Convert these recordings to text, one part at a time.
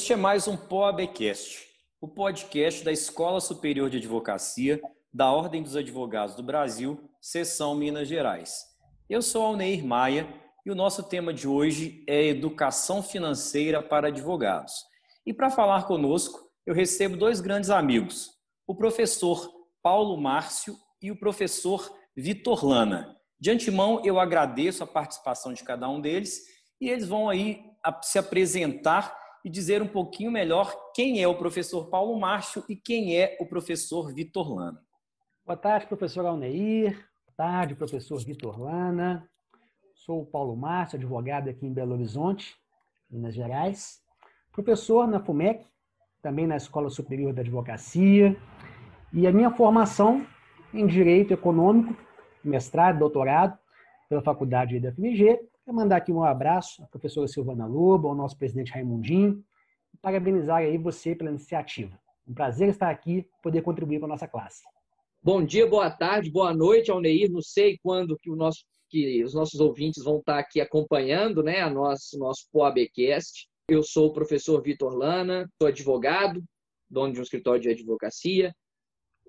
Este é mais um POABcast, o podcast da Escola Superior de Advocacia da Ordem dos Advogados do Brasil, seção Minas Gerais. Eu sou Alneir Maia e o nosso tema de hoje é Educação Financeira para Advogados. E para falar conosco, eu recebo dois grandes amigos, o professor Paulo Márcio e o professor Vitor Lana. De antemão, eu agradeço a participação de cada um deles e eles vão aí se apresentar e dizer um pouquinho melhor quem é o professor Paulo Márcio e quem é o professor Vitor Lana. Boa tarde, professor Alneir. Boa tarde, professor Vitor Lana. Sou o Paulo Márcio, advogado aqui em Belo Horizonte, Minas Gerais. Professor na FUMEC, também na Escola Superior da Advocacia. E a minha formação em Direito Econômico, mestrado, doutorado, pela Faculdade da FMG, Quero mandar aqui um abraço à professora Silvana Lobo, ao nosso presidente Raimundinho, e parabenizar aí você pela iniciativa. Um prazer estar aqui, poder contribuir com a nossa classe. Bom dia, boa tarde, boa noite, Alneir. Não sei quando que, nosso, que os nossos ouvintes vão estar aqui acompanhando né, a nosso, nosso POABcast. Eu sou o professor Vitor Lana, sou advogado, dono de um escritório de advocacia,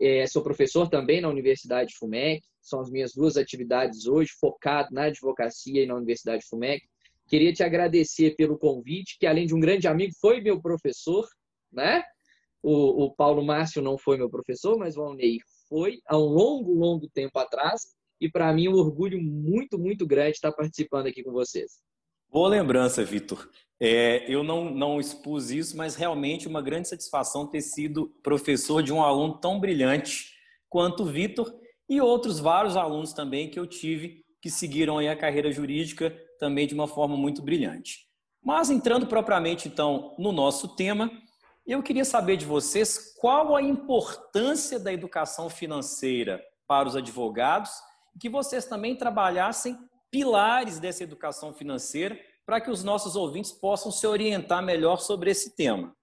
é, sou professor também na Universidade FUMEC, são as minhas duas atividades hoje, focado na advocacia e na Universidade FUMEC. Queria te agradecer pelo convite, que além de um grande amigo, foi meu professor, né? O, o Paulo Márcio não foi meu professor, mas o Alnei foi há um longo, longo tempo atrás. E para mim é um orgulho muito, muito grande estar participando aqui com vocês. Boa lembrança, Vitor. É, eu não, não expus isso, mas realmente uma grande satisfação ter sido professor de um aluno tão brilhante quanto o Vitor e outros vários alunos também que eu tive que seguiram a carreira jurídica também de uma forma muito brilhante. Mas entrando propriamente então no nosso tema, eu queria saber de vocês qual a importância da educação financeira para os advogados e que vocês também trabalhassem pilares dessa educação financeira para que os nossos ouvintes possam se orientar melhor sobre esse tema.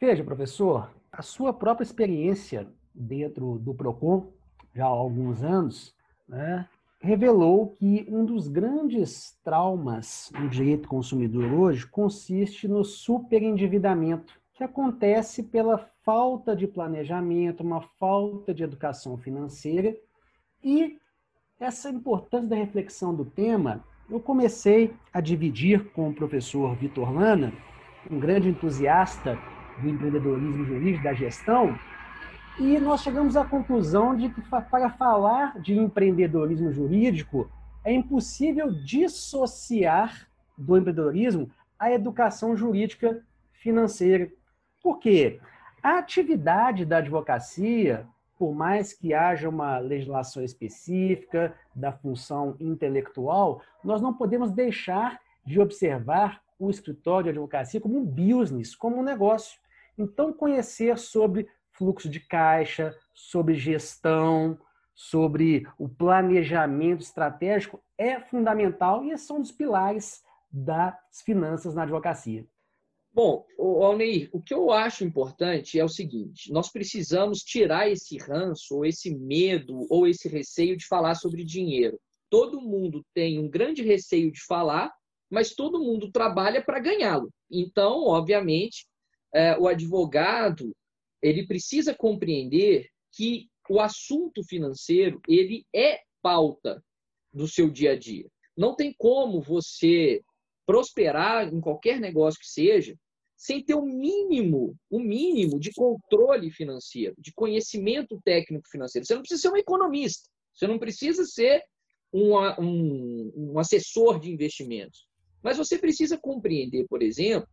Veja, professor, a sua própria experiência dentro do PROCON, já há alguns anos, né, revelou que um dos grandes traumas do direito consumidor hoje consiste no superendividamento, que acontece pela falta de planejamento, uma falta de educação financeira e essa importância da reflexão do tema eu comecei a dividir com o professor Vitor Lana, um grande entusiasta do empreendedorismo jurídico, da gestão, e nós chegamos à conclusão de que para falar de empreendedorismo jurídico é impossível dissociar do empreendedorismo a educação jurídica financeira. Por quê? A atividade da advocacia, por mais que haja uma legislação específica da função intelectual, nós não podemos deixar de observar o escritório de advocacia como um business, como um negócio. Então, conhecer sobre fluxo de caixa, sobre gestão, sobre o planejamento estratégico é fundamental e são dos pilares das finanças na advocacia. Bom, Alneir, o que eu acho importante é o seguinte: nós precisamos tirar esse ranço, ou esse medo, ou esse receio de falar sobre dinheiro. Todo mundo tem um grande receio de falar, mas todo mundo trabalha para ganhá-lo. Então, obviamente, é, o advogado ele precisa compreender que o assunto financeiro ele é pauta do seu dia a dia. Não tem como você prosperar em qualquer negócio que seja sem ter o mínimo, o mínimo de controle financeiro, de conhecimento técnico financeiro. Você não precisa ser um economista, você não precisa ser um, um, um assessor de investimentos. Mas você precisa compreender, por exemplo,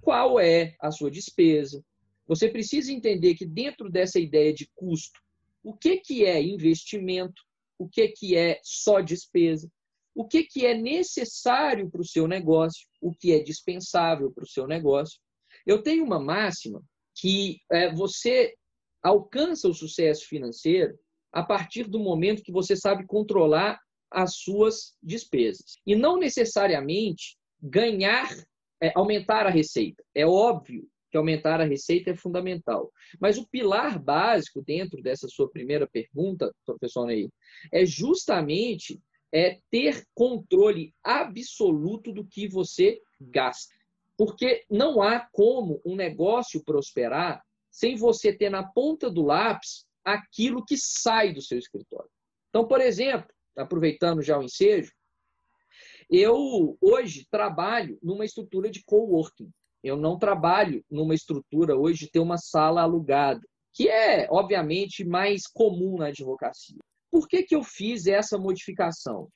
qual é a sua despesa. Você precisa entender que dentro dessa ideia de custo, o que, que é investimento, o que, que é só despesa, o que, que é necessário para o seu negócio, o que é dispensável para o seu negócio. Eu tenho uma máxima que é, você alcança o sucesso financeiro a partir do momento que você sabe controlar as suas despesas. E não necessariamente ganhar, é, aumentar a receita. É óbvio que aumentar a receita é fundamental. Mas o pilar básico dentro dessa sua primeira pergunta, professor Ney, é justamente é ter controle absoluto do que você gasta. Porque não há como um negócio prosperar sem você ter na ponta do lápis aquilo que sai do seu escritório. Então, por exemplo, aproveitando já o ensejo, eu hoje trabalho numa estrutura de coworking. Eu não trabalho numa estrutura hoje de ter uma sala alugada, que é, obviamente, mais comum na advocacia. Por que, que eu fiz essa modificação?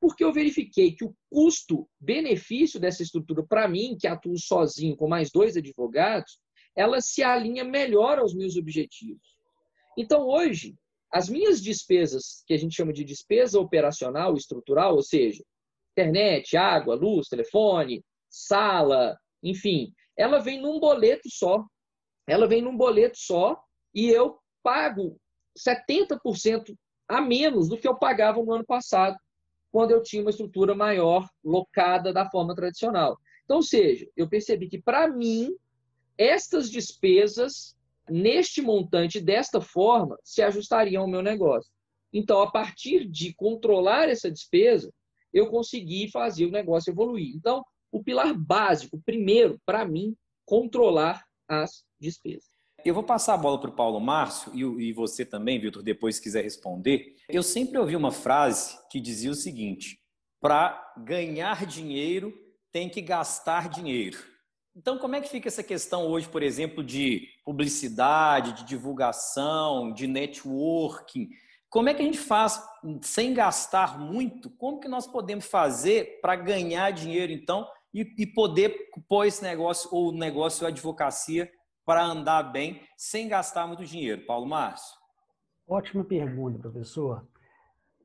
Porque eu verifiquei que o custo-benefício dessa estrutura, para mim, que atuo sozinho com mais dois advogados, ela se alinha melhor aos meus objetivos. Então, hoje, as minhas despesas, que a gente chama de despesa operacional estrutural, ou seja, internet, água, luz, telefone, sala, enfim, ela vem num boleto só. Ela vem num boleto só e eu pago 70% a menos do que eu pagava no ano passado, quando eu tinha uma estrutura maior, locada da forma tradicional. Então, ou seja, eu percebi que, para mim, estas despesas, neste montante, desta forma, se ajustariam ao meu negócio. Então, a partir de controlar essa despesa, eu consegui fazer o negócio evoluir. Então, o pilar básico, primeiro, para mim, controlar as despesas. Eu vou passar a bola para o Paulo Márcio e, você também, Vitor, depois se quiser responder. Eu sempre ouvi uma frase que dizia o seguinte: para ganhar dinheiro tem que gastar dinheiro. Então, como é que fica essa questão hoje, por exemplo, de publicidade, de divulgação, de networking? Como é que a gente faz sem gastar muito? Como que nós podemos fazer para ganhar dinheiro, então, e, e poder pôr esse negócio ou negócio ou advocacia para andar bem sem gastar muito dinheiro? Paulo Márcio? Ótima pergunta, professor.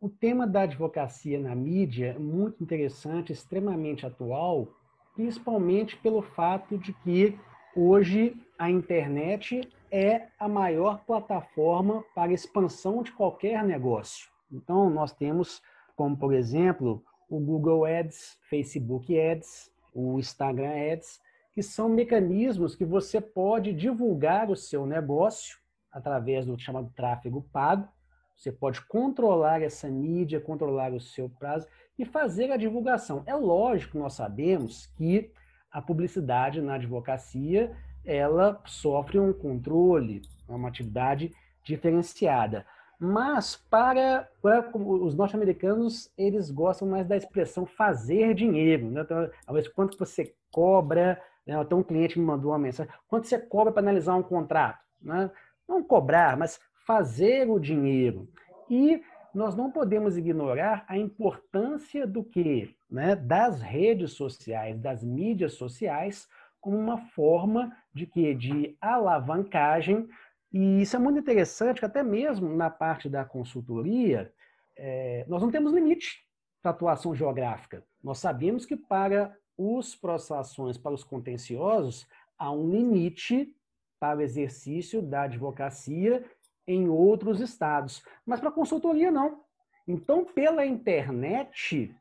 O tema da advocacia na mídia é muito interessante, extremamente atual, principalmente pelo fato de que hoje a internet é a maior plataforma para expansão de qualquer negócio. Então, nós temos, como por exemplo, o Google Ads, Facebook Ads, o Instagram Ads, que são mecanismos que você pode divulgar o seu negócio através do chamado tráfego pago. Você pode controlar essa mídia, controlar o seu prazo e fazer a divulgação. É lógico, nós sabemos que a publicidade na advocacia ela sofre um controle, é uma atividade diferenciada. Mas para, para os norte-americanos, eles gostam mais da expressão fazer dinheiro. Né? Então, quanto você cobra, né? até um cliente me mandou uma mensagem, quanto você cobra para analisar um contrato? Né? Não cobrar, mas fazer o dinheiro. E nós não podemos ignorar a importância do que? Né? Das redes sociais, das mídias sociais, como uma forma de que de alavancagem e isso é muito interessante, que até mesmo na parte da consultoria, é, nós não temos limite para atuação geográfica. Nós sabemos que para os processos, para os contenciosos, há um limite para o exercício da advocacia em outros estados. Mas para consultoria, não. Então, pela internet,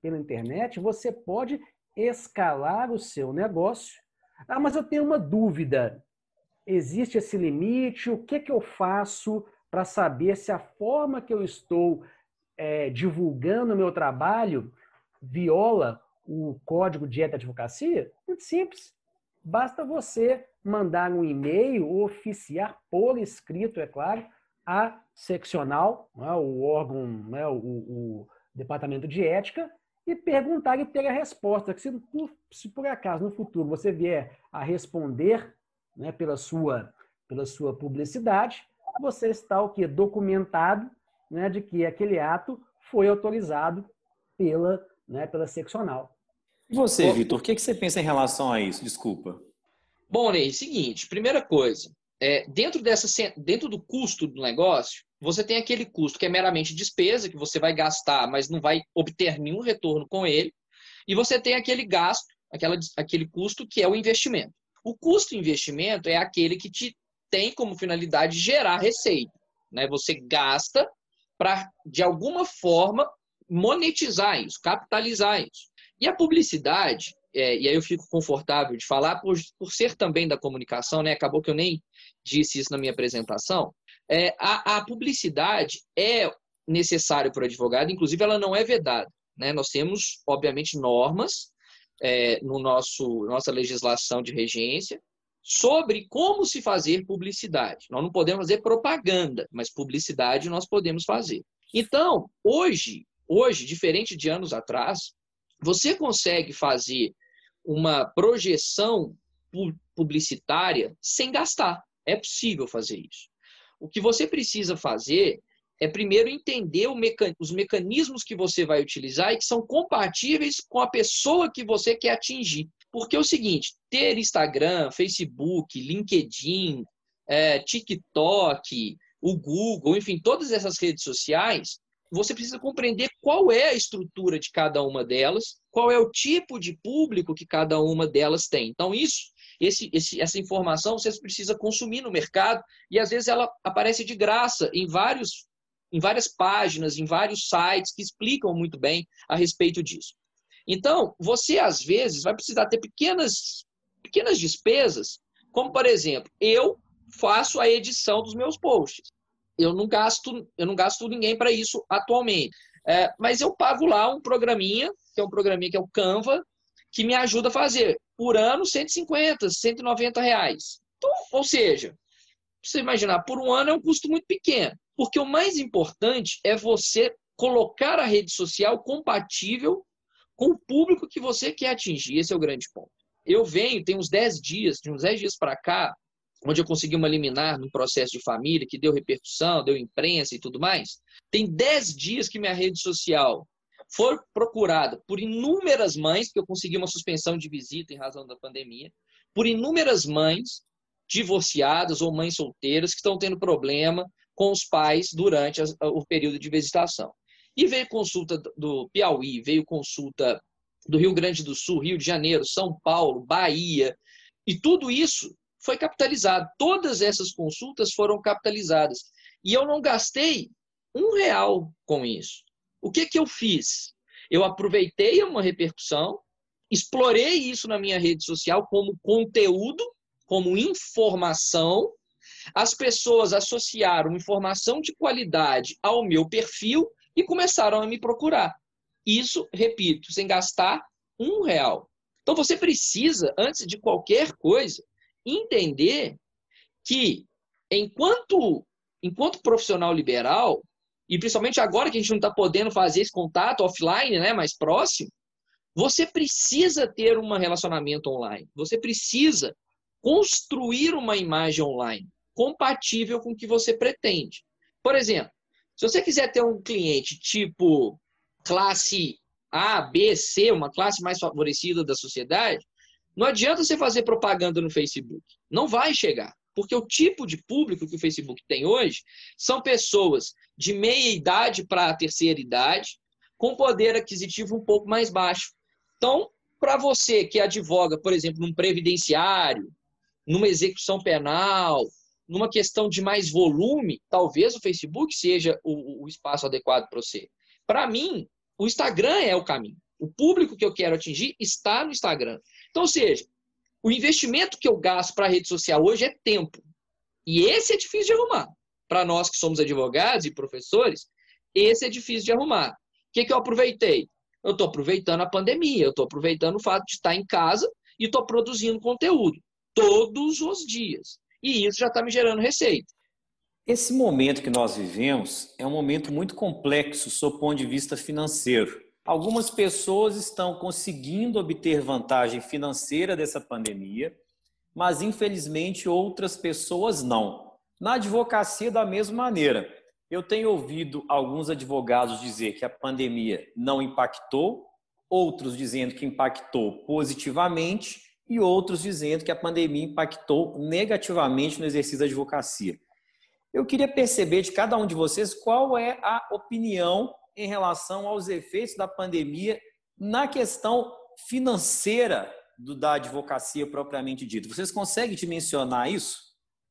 pela internet, você pode escalar o seu negócio ah, mas eu tenho uma dúvida. Existe esse limite? O que, que eu faço para saber se a forma que eu estou é, divulgando o meu trabalho viola o código de ética advocacia? Muito simples. Basta você mandar um e-mail oficiar por escrito, é claro, a seccional, né, o órgão, né, o, o departamento de ética, e perguntar e ter a resposta. Que se, se por acaso no futuro você vier a responder né, pela, sua, pela sua publicidade, você está o que? Documentado né, de que aquele ato foi autorizado pela, né, pela seccional. E você, Vitor, o que, que você pensa em relação a isso? Desculpa. Bom, Ney, seguinte, primeira coisa, é, dentro, dessa, dentro do custo do negócio, você tem aquele custo que é meramente despesa, que você vai gastar, mas não vai obter nenhum retorno com ele. E você tem aquele gasto, aquela, aquele custo que é o investimento. O custo investimento é aquele que te tem como finalidade gerar receita. Né? Você gasta para, de alguma forma, monetizar isso, capitalizar isso. E a publicidade, é, e aí eu fico confortável de falar, por, por ser também da comunicação, né? acabou que eu nem disse isso na minha apresentação, é, a, a, publicidade é necessário para o advogado, inclusive ela não é vedada. Né? Nós temos, obviamente, normas é, no nosso nossa legislação de regência sobre como se fazer publicidade. Nós não podemos fazer propaganda, mas publicidade nós podemos fazer. Então, hoje, hoje, diferente de anos atrás, você consegue fazer uma projeção publicitária sem gastar. É possível fazer isso. O que você precisa fazer é primeiro entender os mecanismos que você vai utilizar e que são compatíveis com a pessoa que você quer atingir. Porque é o seguinte: ter Instagram, Facebook, LinkedIn, é, TikTok, o Google, enfim, todas essas redes sociais, você precisa compreender qual é a estrutura de cada uma delas, qual é o tipo de público que cada uma delas tem. Então, isso, esse, esse, essa informação você precisa consumir no mercado e às vezes ela aparece de graça em vários em várias páginas, em vários sites que explicam muito bem a respeito disso. Então, você às vezes vai precisar ter pequenas, pequenas despesas, como por exemplo, eu faço a edição dos meus posts. Eu não gasto, eu não gasto ninguém para isso atualmente. É, mas eu pago lá um programinha, que é um programinha que é o Canva, que me ajuda a fazer por ano 150, 190 reais. Então, ou seja, você imaginar, por um ano é um custo muito pequeno. Porque o mais importante é você colocar a rede social compatível com o público que você quer atingir. Esse é o grande ponto. Eu venho, tem uns 10 dias, de uns 10 dias para cá, onde eu consegui uma liminar no processo de família, que deu repercussão, deu imprensa e tudo mais. Tem 10 dias que minha rede social foi procurada por inúmeras mães, porque eu consegui uma suspensão de visita em razão da pandemia, por inúmeras mães divorciadas ou mães solteiras que estão tendo problema com os pais durante o período de visitação. E veio consulta do Piauí, veio consulta do Rio Grande do Sul, Rio de Janeiro, São Paulo, Bahia, e tudo isso foi capitalizado. Todas essas consultas foram capitalizadas. E eu não gastei um real com isso. O que, que eu fiz? Eu aproveitei uma repercussão, explorei isso na minha rede social como conteúdo, como informação, as pessoas associaram informação de qualidade ao meu perfil e começaram a me procurar. Isso, repito, sem gastar um real. Então você precisa, antes de qualquer coisa, entender que enquanto, enquanto profissional liberal, e principalmente agora que a gente não está podendo fazer esse contato offline, né, mais próximo, você precisa ter um relacionamento online. Você precisa construir uma imagem online compatível com o que você pretende. Por exemplo, se você quiser ter um cliente tipo classe A, B, C, uma classe mais favorecida da sociedade, não adianta você fazer propaganda no Facebook. Não vai chegar. Porque o tipo de público que o Facebook tem hoje são pessoas de meia idade para a terceira idade, com poder aquisitivo um pouco mais baixo. Então, para você que advoga, por exemplo, num previdenciário, numa execução penal, numa questão de mais volume, talvez o Facebook seja o, o espaço adequado para você. Para mim, o Instagram é o caminho. O público que eu quero atingir está no Instagram. Então, ou seja, o investimento que eu gasto para a rede social hoje é tempo. E esse é difícil de arrumar. Para nós que somos advogados e professores, esse é difícil de arrumar. O que, que eu aproveitei? Eu estou aproveitando a pandemia, eu estou aproveitando o fato de estar em casa e estou produzindo conteúdo todos os dias e isso já está me gerando receita. Esse momento que nós vivemos é um momento muito complexo sob o ponto de vista financeiro. Algumas pessoas estão conseguindo obter vantagem financeira dessa pandemia, mas infelizmente outras pessoas não. Na advocacia, da mesma maneira. Eu tenho ouvido alguns advogados dizer que a pandemia não impactou, outros dizendo que impactou positivamente e outros dizendo que a pandemia impactou negativamente no exercício da advocacia. Eu queria perceber de cada um de vocês qual é a opinião em relação aos efeitos da pandemia na questão financeira do, da advocacia propriamente dita. Vocês conseguem dimensionar isso?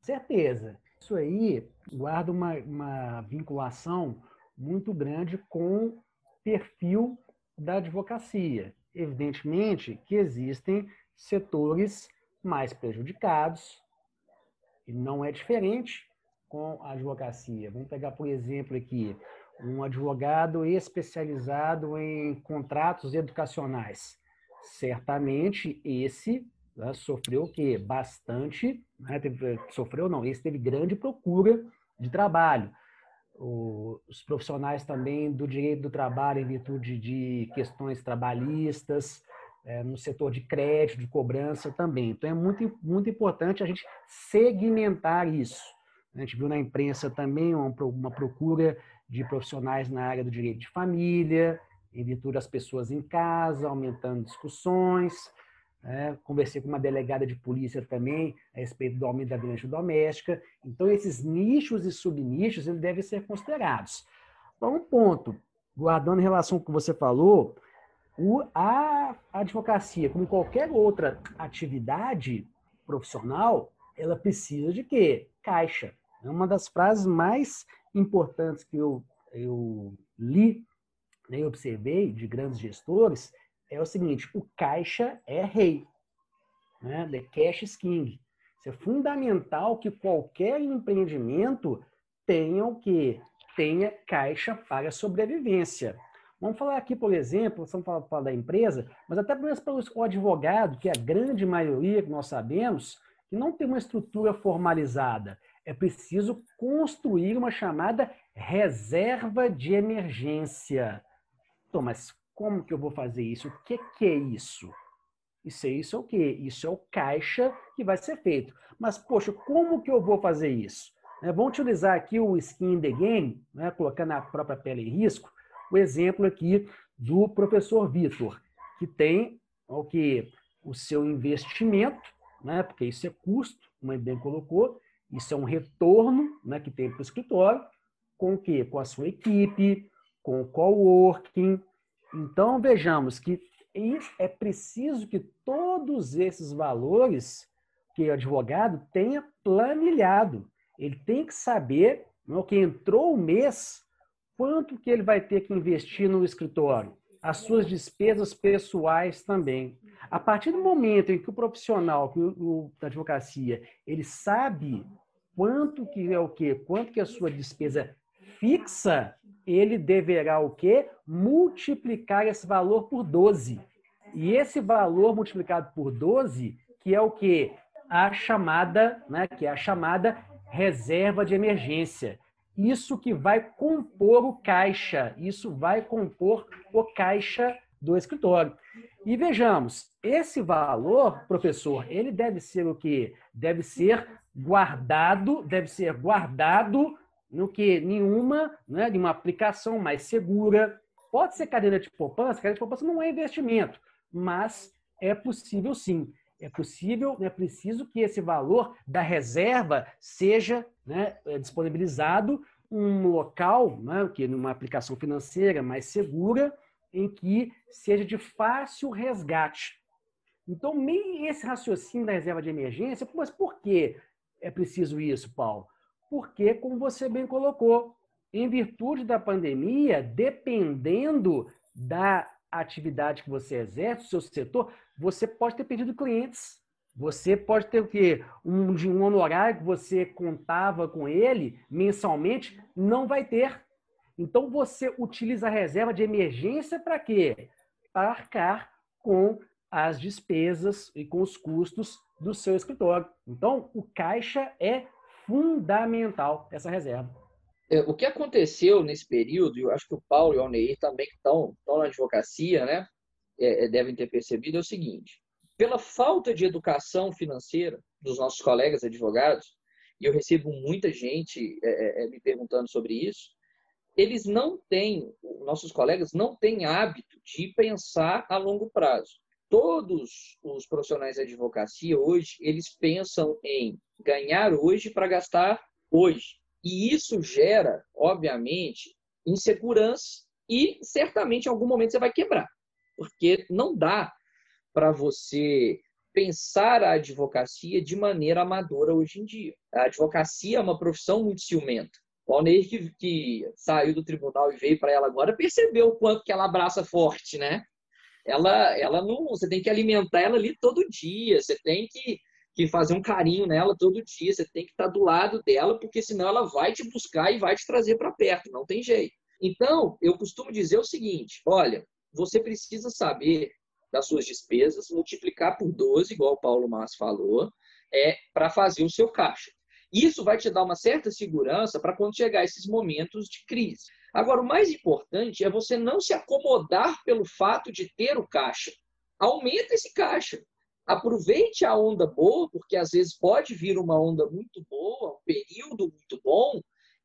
Certeza. Isso aí guarda uma, uma vinculação muito grande com o perfil da advocacia. Evidentemente que existem setores mais prejudicados, e não é diferente com a advocacia. Vamos pegar, por exemplo, aqui um advogado especializado em contratos educacionais. certamente esse né, sofreu o quê? Bastante, né, teve, sofreu não, esse teve grande procura de trabalho. O, os profissionais também do direito do trabalho em virtude de questões trabalhistas, é, no setor de crédito, de cobrança também. Então é muito, muito importante a gente segmentar isso. A gente viu na imprensa também uma, uma procura de profissionais na área do direito de família, em virtude das pessoas em casa, aumentando discussões. É, conversei com uma delegada de polícia também a respeito do aumento da violência doméstica. Então, esses nichos e subnichos eles devem ser considerados. Então, um ponto, guardando em relação ao que você falou, o, a advocacia, como qualquer outra atividade profissional, ela precisa de quê? Caixa. É uma das frases mais importantes que eu, eu li né, observei de grandes gestores é o seguinte: o caixa é rei. Né? The cash is king. Isso é fundamental que qualquer empreendimento tenha o quê? Tenha caixa para sobrevivência. Vamos falar aqui, por exemplo, vamos falar, falar da empresa, mas até mesmo para o advogado, que é a grande maioria que nós sabemos, que não tem uma estrutura formalizada. É preciso construir uma chamada reserva de emergência. Então, mas como que eu vou fazer isso? O que, que é isso? Isso é isso é o quê? Isso é o caixa que vai ser feito. Mas, poxa, como que eu vou fazer isso? É, vamos utilizar aqui o skin in the game, né, colocando a própria pele em risco, o exemplo aqui do professor Vitor, que tem o que o seu investimento, né, porque isso é custo, como ele bem colocou, isso é um retorno né, que tem para o escritório, com o quê? Com a sua equipe, com o coworking. Então, vejamos que é preciso que todos esses valores que o advogado tenha planilhado. Ele tem que saber, no que entrou o mês, quanto que ele vai ter que investir no escritório, as suas despesas pessoais também. A partir do momento em que o profissional que o, da advocacia, ele sabe quanto que é o quê? Quanto que é a sua despesa fixa, ele deverá o quê? Multiplicar esse valor por 12. E esse valor multiplicado por 12, que é o quê? A chamada, né, que é a chamada reserva de emergência. Isso que vai compor o caixa, isso vai compor o caixa do escritório. E vejamos, esse valor, professor, ele deve ser o quê? Deve ser guardado, deve ser guardado no que nenhuma, né, de uma aplicação mais segura. Pode ser cadeira de poupança, cadeira de poupança não é investimento, mas é possível sim. É possível, é preciso que esse valor da reserva seja né, é, disponibilizado um local, né, que numa aplicação financeira mais segura, em que seja de fácil resgate. Então, meio esse raciocínio da reserva de emergência, mas por que é preciso isso, Paulo? porque, como você bem colocou, em virtude da pandemia, dependendo da atividade que você exerce, do seu setor, você pode ter perdido clientes. Você pode ter o quê? Um, um honorário que você contava com ele mensalmente, não vai ter. Então você utiliza a reserva de emergência para quê? Para arcar com as despesas e com os custos do seu escritório. Então, o caixa é fundamental essa reserva. É, o que aconteceu nesse período, eu acho que o Paulo e o Alneir também que estão, estão na advocacia, né, é, é, devem ter percebido, é o seguinte: pela falta de educação financeira dos nossos colegas advogados, e eu recebo muita gente é, é, me perguntando sobre isso, eles não têm, nossos colegas não têm hábito de pensar a longo prazo. Todos os profissionais de advocacia hoje, eles pensam em ganhar hoje para gastar hoje. E isso gera, obviamente, insegurança e certamente em algum momento você vai quebrar. Porque não dá para você pensar a advocacia de maneira amadora hoje em dia. A advocacia é uma profissão muito ciumenta. O Alneir, que, que saiu do tribunal e veio para ela agora, percebeu o quanto que ela abraça forte, né? Ela, ela não, você tem que alimentar ela ali todo dia, você tem que que fazer um carinho nela todo dia, você tem que estar do lado dela, porque senão ela vai te buscar e vai te trazer para perto, não tem jeito. Então, eu costumo dizer o seguinte: olha, você precisa saber das suas despesas, multiplicar por 12, igual o Paulo Mas falou, é para fazer o seu caixa. Isso vai te dar uma certa segurança para quando chegar esses momentos de crise. Agora, o mais importante é você não se acomodar pelo fato de ter o caixa. Aumenta esse caixa. Aproveite a onda boa, porque às vezes pode vir uma onda muito boa, um período muito bom,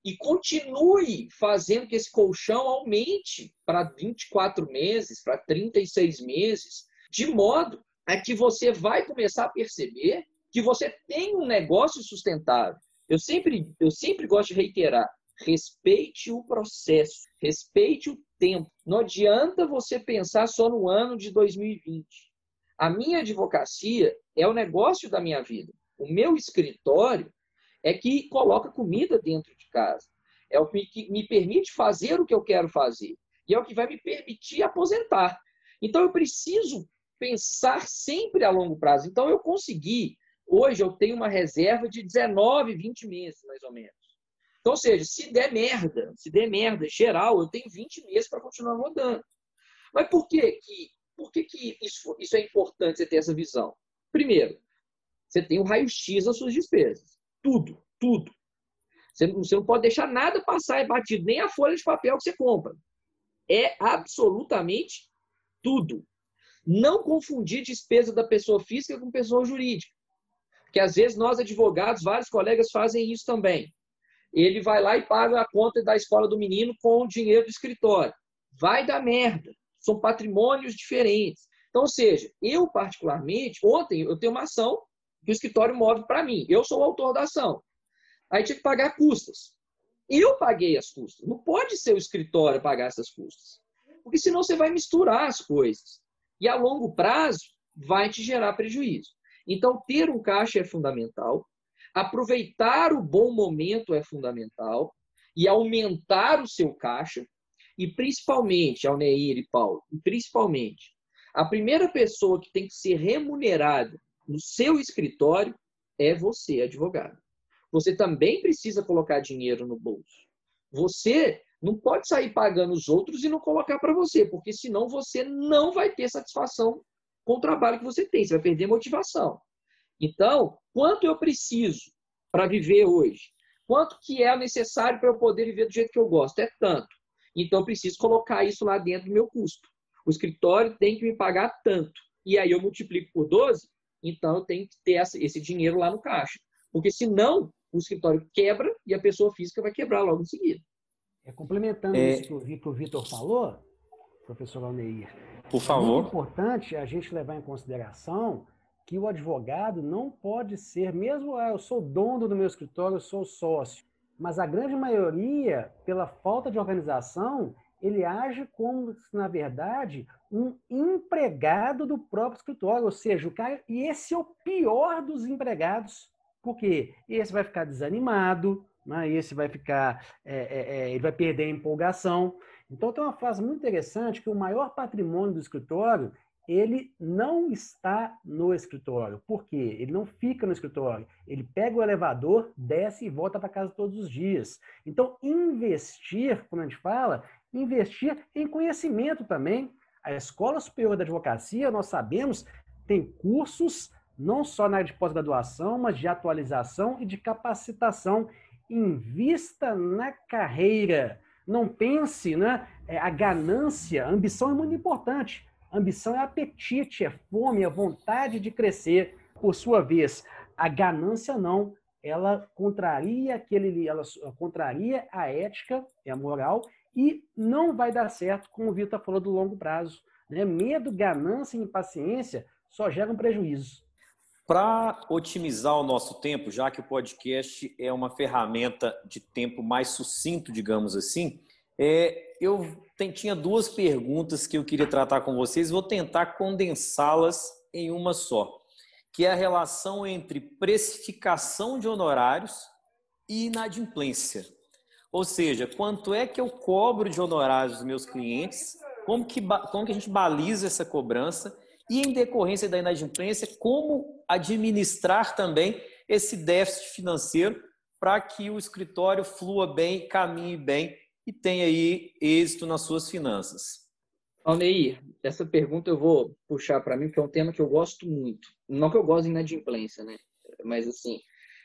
e continue fazendo que esse colchão aumente para 24 meses, para 36 meses, de modo a que você vai começar a perceber que você tem um negócio sustentável. Eu sempre, eu sempre gosto de reiterar: respeite o processo, respeite o tempo. Não adianta você pensar só no ano de 2020. A minha advocacia é o negócio da minha vida. O meu escritório é que coloca comida dentro de casa. É o que me permite fazer o que eu quero fazer. E é o que vai me permitir aposentar. Então eu preciso pensar sempre a longo prazo. Então eu consegui, hoje eu tenho uma reserva de 19, 20 meses, mais ou menos. Então, ou seja, se der merda, se der merda geral, eu tenho 20 meses para continuar rodando. Mas por que, que, por que, que isso, isso é importante você ter essa visão? Primeiro, você tem o raio-x das suas despesas. Tudo, tudo. Você você não pode deixar nada passar e batido, nem a folha de papel que você compra. É absolutamente tudo. Não confundir despesa da pessoa física com pessoa jurídica. Porque às vezes nós, advogados, vários colegas fazem isso também. Ele vai lá e paga a conta da escola do menino com o dinheiro do escritório. Vai dar merda. São patrimônios diferentes. Então, ou seja, eu particularmente, ontem eu tenho uma ação que o escritório move para mim. Eu sou o autor da ação. Aí tinha que pagar custas. Eu paguei as custas. Não pode ser o escritório pagar essas custas. Porque senão você vai misturar as coisas. E a longo prazo vai te gerar prejuízo. Então, ter um caixa é fundamental. Aproveitar o bom momento é fundamental. E aumentar o seu caixa. E principalmente, Alneir e Paulo, e principalmente, a primeira pessoa que tem que ser remunerada no seu escritório é você, advogado. Você também precisa colocar dinheiro no bolso. Você não pode sair pagando os outros e não colocar para você, porque senão você não vai ter satisfação com o trabalho que você tem, você vai perder motivação. Então, quanto eu preciso para viver hoje? Quanto que é necessário para eu poder viver do jeito que eu gosto? É tanto. Então, eu preciso colocar isso lá dentro do meu custo. O escritório tem que me pagar tanto. E aí eu multiplico por 12 então, eu tenho que ter esse dinheiro lá no caixa. Porque senão, o escritório quebra e a pessoa física vai quebrar logo em seguida. É, complementando é... isso que o Vitor falou, professor Alneir, por favor. É muito importante a gente levar em consideração que o advogado não pode ser, mesmo ah, eu sou dono do meu escritório, eu sou sócio, mas a grande maioria, pela falta de organização, ele age como, na verdade, um empregado do próprio escritório, ou seja, o cara, e esse é o pior dos empregados, porque esse vai ficar desanimado, né? esse vai ficar, é, é, é, ele vai perder a empolgação. Então tem uma frase muito interessante que o maior patrimônio do escritório ele não está no escritório. Por quê? Ele não fica no escritório. Ele pega o elevador, desce e volta para casa todos os dias. Então, investir, como a gente fala, investir em conhecimento também. A Escola Superior da Advocacia, nós sabemos, tem cursos não só na área de pós-graduação, mas de atualização e de capacitação. Invista na carreira. Não pense, né? É, a ganância, a ambição é muito importante. Ambição é apetite, é fome, é vontade de crescer. Por sua vez, a ganância não. Ela contraria aquele, ela contraria a ética e a moral e não vai dar certo, como o Vitor falou, do longo prazo. Né? Medo, ganância e impaciência só geram prejuízos. Para otimizar o nosso tempo, já que o podcast é uma ferramenta de tempo mais sucinto, digamos assim, é, eu tinha duas perguntas que eu queria tratar com vocês, vou tentar condensá-las em uma só, que é a relação entre precificação de honorários e inadimplência. Ou seja, quanto é que eu cobro de honorários dos meus clientes, como que, como que a gente baliza essa cobrança? E, em decorrência da inadimplência, como administrar também esse déficit financeiro para que o escritório flua bem, caminhe bem e tenha aí êxito nas suas finanças. Alneir, essa pergunta eu vou puxar para mim, porque é um tema que eu gosto muito. Não que eu gosto de inadimplência, né? Mas, assim,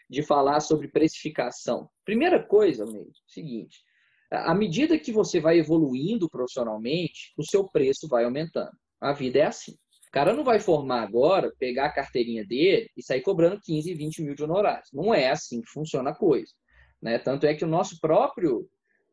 de falar sobre precificação. Primeira coisa, Alneir, seguinte. À medida que você vai evoluindo profissionalmente, o seu preço vai aumentando. A vida é assim. O cara não vai formar agora, pegar a carteirinha dele e sair cobrando 15, 20 mil de honorários. Não é assim que funciona a coisa. Né? Tanto é que o nosso próprio,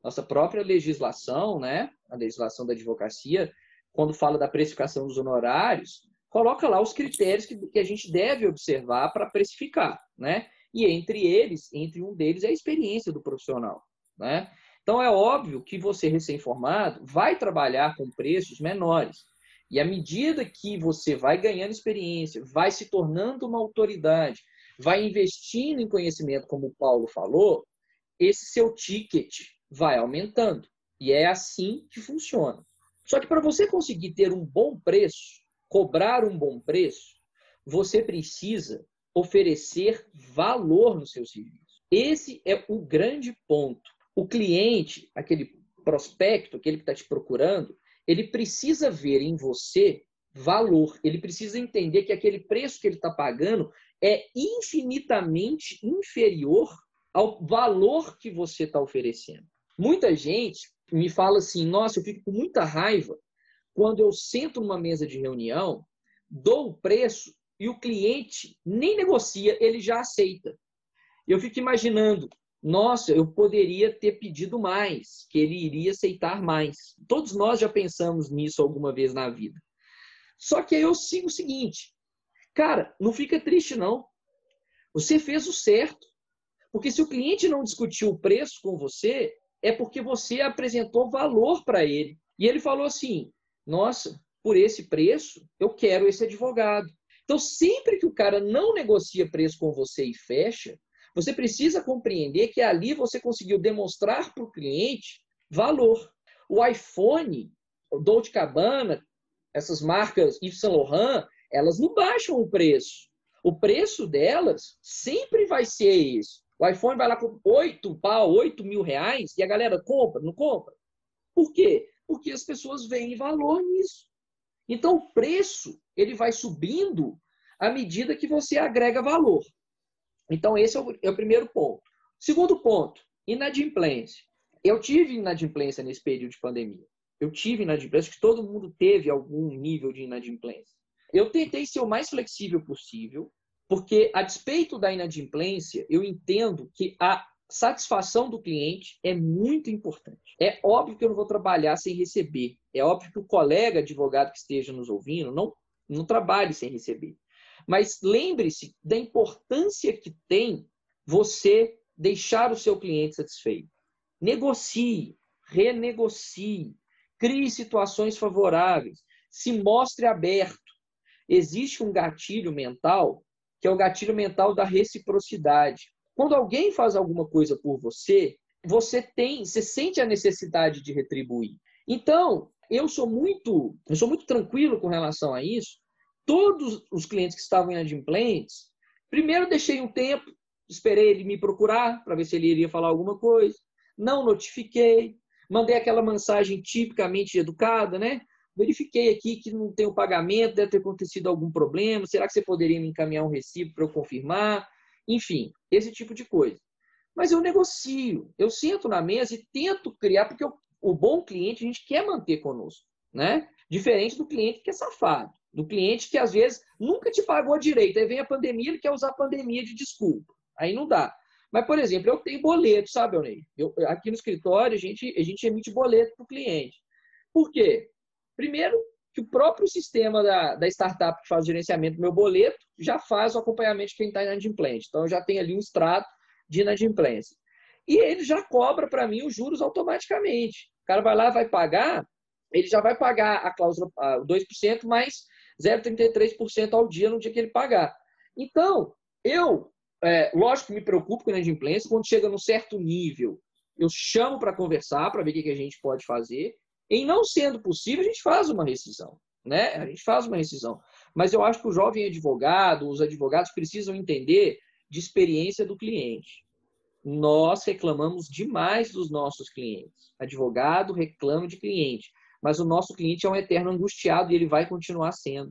nossa própria legislação, né? a legislação da advocacia, quando fala da precificação dos honorários, coloca lá os critérios que, que a gente deve observar para precificar. Né? E entre eles, entre um deles é a experiência do profissional. Né? Então é óbvio que você, recém-formado, vai trabalhar com preços menores. E à medida que você vai ganhando experiência, vai se tornando uma autoridade, vai investindo em conhecimento, como o Paulo falou, esse seu ticket vai aumentando. E é assim que funciona. Só que para você conseguir ter um bom preço, cobrar um bom preço, você precisa oferecer valor no seu serviço. Esse é o grande ponto. O cliente, aquele prospecto, aquele que está te procurando, ele precisa ver em você valor, ele precisa entender que aquele preço que ele está pagando é infinitamente inferior ao valor que você está oferecendo. Muita gente me fala assim: nossa, eu fico com muita raiva quando eu sento numa mesa de reunião, dou o preço e o cliente nem negocia, ele já aceita. Eu fico imaginando nossa, eu poderia ter pedido mais, que ele iria aceitar mais. Todos nós já pensamos nisso alguma vez na vida. Só que aí eu sigo o seguinte, cara, não fica triste não. Você fez o certo. Porque se o cliente não discutiu o preço com você, é porque você apresentou valor para ele. E ele falou assim: nossa, por esse preço, eu quero esse advogado. Então, sempre que o cara não negocia preço com você e fecha, você precisa compreender que ali você conseguiu demonstrar para o cliente valor. O iPhone, o Dolce Gabbana, essas marcas Yves Saint Laurent, elas não baixam o preço. O preço delas sempre vai ser isso. O iPhone vai lá com 8 pau, 8 mil reais e a galera compra, não compra? Por quê? Porque as pessoas veem valor nisso. Então, o preço ele vai subindo à medida que você agrega valor. Então, esse é o, é o primeiro ponto. Segundo ponto, inadimplência. Eu tive inadimplência nesse período de pandemia. Eu tive inadimplência, que todo mundo teve algum nível de inadimplência. Eu tentei ser o mais flexível possível, porque, a despeito da inadimplência, eu entendo que a satisfação do cliente é muito importante. É óbvio que eu não vou trabalhar sem receber. É óbvio que o colega advogado que esteja nos ouvindo não, não trabalhe sem receber. Mas lembre-se da importância que tem você deixar o seu cliente satisfeito. Negocie, renegocie, crie situações favoráveis, se mostre aberto. Existe um gatilho mental, que é o gatilho mental da reciprocidade. Quando alguém faz alguma coisa por você, você tem, você sente a necessidade de retribuir. Então, eu sou muito, eu sou muito tranquilo com relação a isso, todos os clientes que estavam inadimplentes, primeiro deixei um tempo, esperei ele me procurar para ver se ele iria falar alguma coisa. Não notifiquei, mandei aquela mensagem tipicamente educada, né? Verifiquei aqui que não tem o pagamento, deve ter acontecido algum problema. Será que você poderia me encaminhar um recibo para eu confirmar? Enfim, esse tipo de coisa. Mas eu negocio, eu sento na mesa e tento criar, porque o bom cliente a gente quer manter conosco, né? Diferente do cliente que é safado do cliente que às vezes nunca te pagou direito. Aí vem a pandemia, ele quer usar a pandemia de desculpa. Aí não dá. Mas, por exemplo, eu tenho boleto, sabe, Onei? Eu, aqui no escritório, a gente, a gente emite boleto para o cliente. Por quê? Primeiro, que o próprio sistema da, da startup que faz o gerenciamento do meu boleto já faz o acompanhamento de quem está inadimplente. Então, eu já tenho ali um extrato de inadimplência. E ele já cobra para mim os juros automaticamente. O cara vai lá, vai pagar, ele já vai pagar a cláusula, a 2%, mais 0,33% ao dia no dia que ele pagar. Então, eu, é, lógico que me preocupo com inadimplência, quando chega num certo nível, eu chamo para conversar, para ver o que, que a gente pode fazer. Em não sendo possível, a gente faz uma rescisão. Né? A gente faz uma rescisão. Mas eu acho que o jovem advogado, os advogados precisam entender de experiência do cliente. Nós reclamamos demais dos nossos clientes. Advogado reclama de cliente. mas o nosso cliente é um eterno angustiado e ele vai continuar sendo.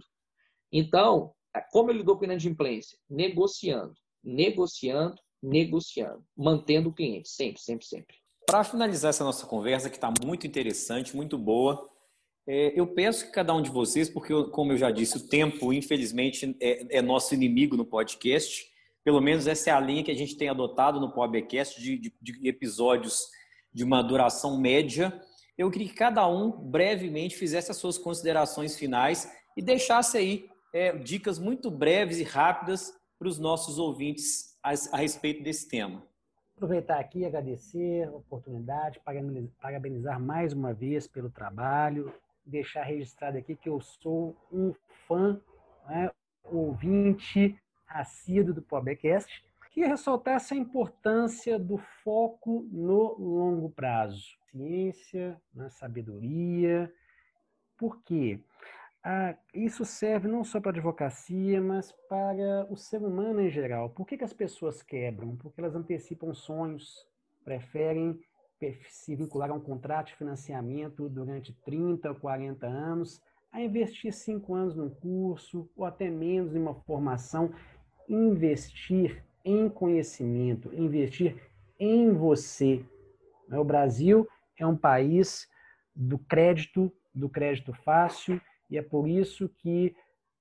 Então, como eu lidou com inadimplência? Negociando, negociando, negociando, mantendo o cliente, sempre, sempre, sempre. Para finalizar essa nossa conversa, que está muito interessante, muito boa, é, eu peço que cada um de vocês, porque, como eu já disse, o tempo, infelizmente, é, é, nosso inimigo no podcast. Pelo menos essa é a linha que a gente tem adotado no podcast de, de, de episódios de uma duração média. Eu queria que cada um brevemente fizesse as suas considerações finais e deixasse aí é, dicas muito breves e rápidas para os nossos ouvintes a, a respeito desse tema. Aproveitar aqui agradecer a oportunidade, parabenizar mais uma vez pelo trabalho, deixar registrado aqui que eu sou um fã, né, ouvinte assíduo do Pobrecast. Queria ressaltar essa importância do foco no longo prazo. Ciência, na sabedoria. Por quê? Ah, isso serve não só para a advocacia, mas para o ser humano em geral. Por que, que as pessoas quebram? Porque elas antecipam sonhos, preferem se vincular a um contrato de financiamento durante 30 ou 40 anos, a investir cinco anos num curso ou até menos em uma formação, investir em conhecimento, investir em você. O Brasil é um país do crédito, do crédito fácil, e é por isso que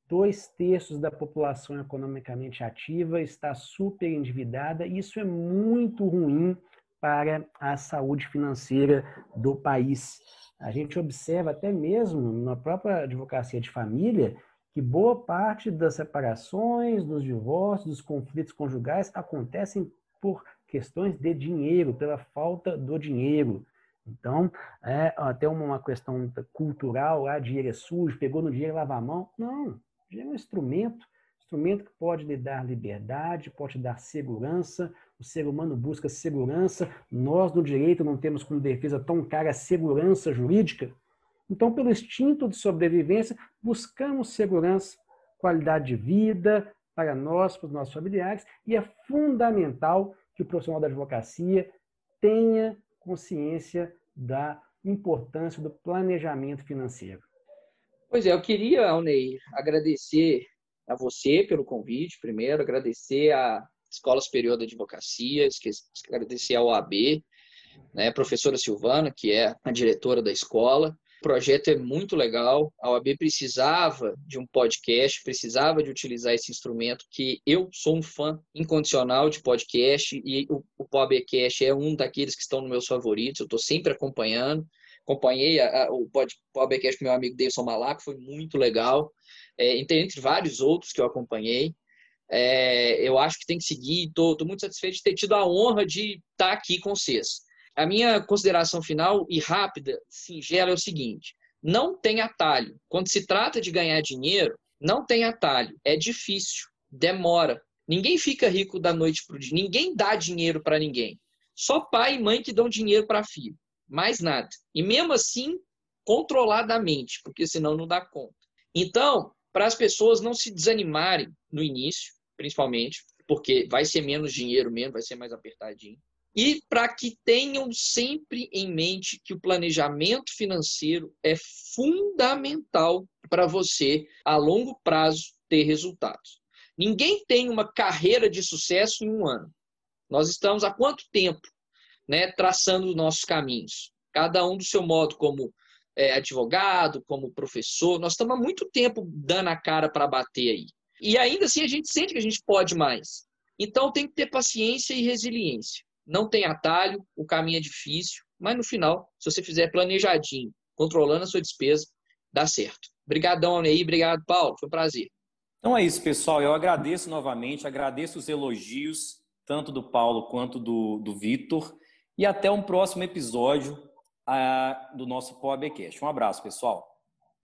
dois terços da população economicamente ativa está super endividada. Isso é muito ruim para a saúde financeira do país. A gente observa até mesmo na própria advocacia de família que boa parte das separações, dos divórcios, dos conflitos conjugais acontecem por questões de dinheiro, pela falta do dinheiro. Então, é até uma questão cultural, ah, dinheiro é sujo, pegou no dinheiro e lava a mão. Não, dinheiro é um instrumento, instrumento que pode lhe dar liberdade, pode dar segurança, o ser humano busca segurança, nós no direito não temos como defesa tão cara a segurança jurídica. Então, pelo instinto de sobrevivência, buscamos segurança, qualidade de vida para nós, para os nossos familiares, e é fundamental que o profissional da advocacia tenha consciência da importância do planejamento financeiro. Pois é, eu queria, Alnei, agradecer a você pelo convite, primeiro, agradecer a Escola Superior da Advocacia, agradecer ao OAB, né, a professora Silvana, que é a diretora da escola. Projeto é muito legal. A OAB precisava de um podcast, precisava de utilizar esse instrumento, que eu sou um fã incondicional de podcast e o, o é um daqueles que estão nos meus favoritos. Eu estou sempre acompanhando. Acompanhei a, a, o Pobcast com meu amigo Davidson Malaco, foi muito legal. É, entre vários outros que eu acompanhei. É, eu acho que tem que seguir. Estou muito satisfeito de ter tido a honra de estar aqui com vocês. A minha consideração final e rápida, singela, é o seguinte: não tem atalho. Quando se trata de ganhar dinheiro, não tem atalho. É difícil, demora. Ninguém fica rico da noite para o dia. Ninguém dá dinheiro para ninguém. Só pai e mãe que dão dinheiro para filho. Mais nada. E mesmo assim, controladamente, porque senão não dá conta. Então, para as pessoas não se desanimarem no início, principalmente, porque vai ser menos dinheiro mesmo, vai ser mais apertadinho. E para que tenham sempre em mente que o planejamento financeiro é fundamental para você, a longo prazo, ter resultados. Ninguém tem uma carreira de sucesso em um ano. Nós estamos há quanto tempo né, traçando os nossos caminhos? Cada um do seu modo, como é, advogado, como professor. Nós estamos há muito tempo dando a cara para bater aí. E ainda assim a gente sente que a gente pode mais. Então tem que ter paciência e resiliência. Não tem atalho, o caminho é difícil, mas no final, se você fizer planejadinho, controlando a sua despesa, dá certo. Obrigadão, Ney. Obrigado, Paulo. Foi um prazer. Então é isso, pessoal. Eu agradeço novamente, agradeço os elogios, tanto do Paulo quanto do, do Vitor. E até um próximo episódio uh, do nosso POABcast. Um abraço, pessoal.